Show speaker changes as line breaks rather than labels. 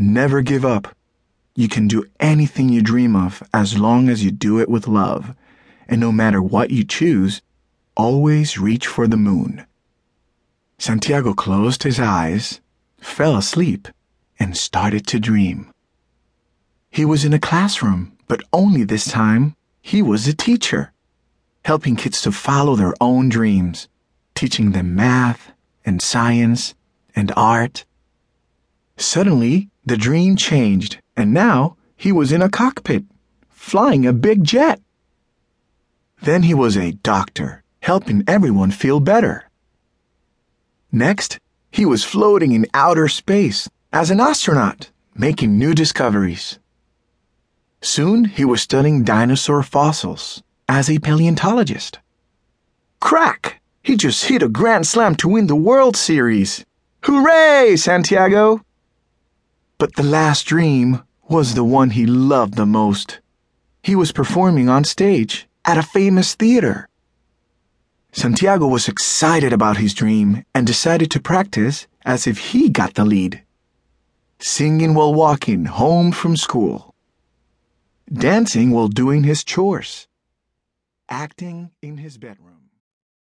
Never give up. You can do anything you dream of as long as you do it with love. And no matter what you choose, always reach for the moon. Santiago closed his eyes, fell asleep, and started to dream. He was in a classroom, but only this time he was a teacher, helping kids to follow their own dreams, teaching them math and science and art. Suddenly, the dream changed, and now he was in a cockpit, flying a big jet. Then he was a doctor, helping everyone feel better. Next, he was floating in outer space as an astronaut, making new discoveries. Soon he was studying dinosaur fossils as a paleontologist. Crack! He just hit a grand slam to win the World Series. Hooray, Santiago! But the last dream was the one he loved the most. He was performing on stage at a famous theater. Santiago was excited about his dream and decided to practice as if he got the lead. Singing while walking home from school, dancing while doing his chores, acting in his bedroom.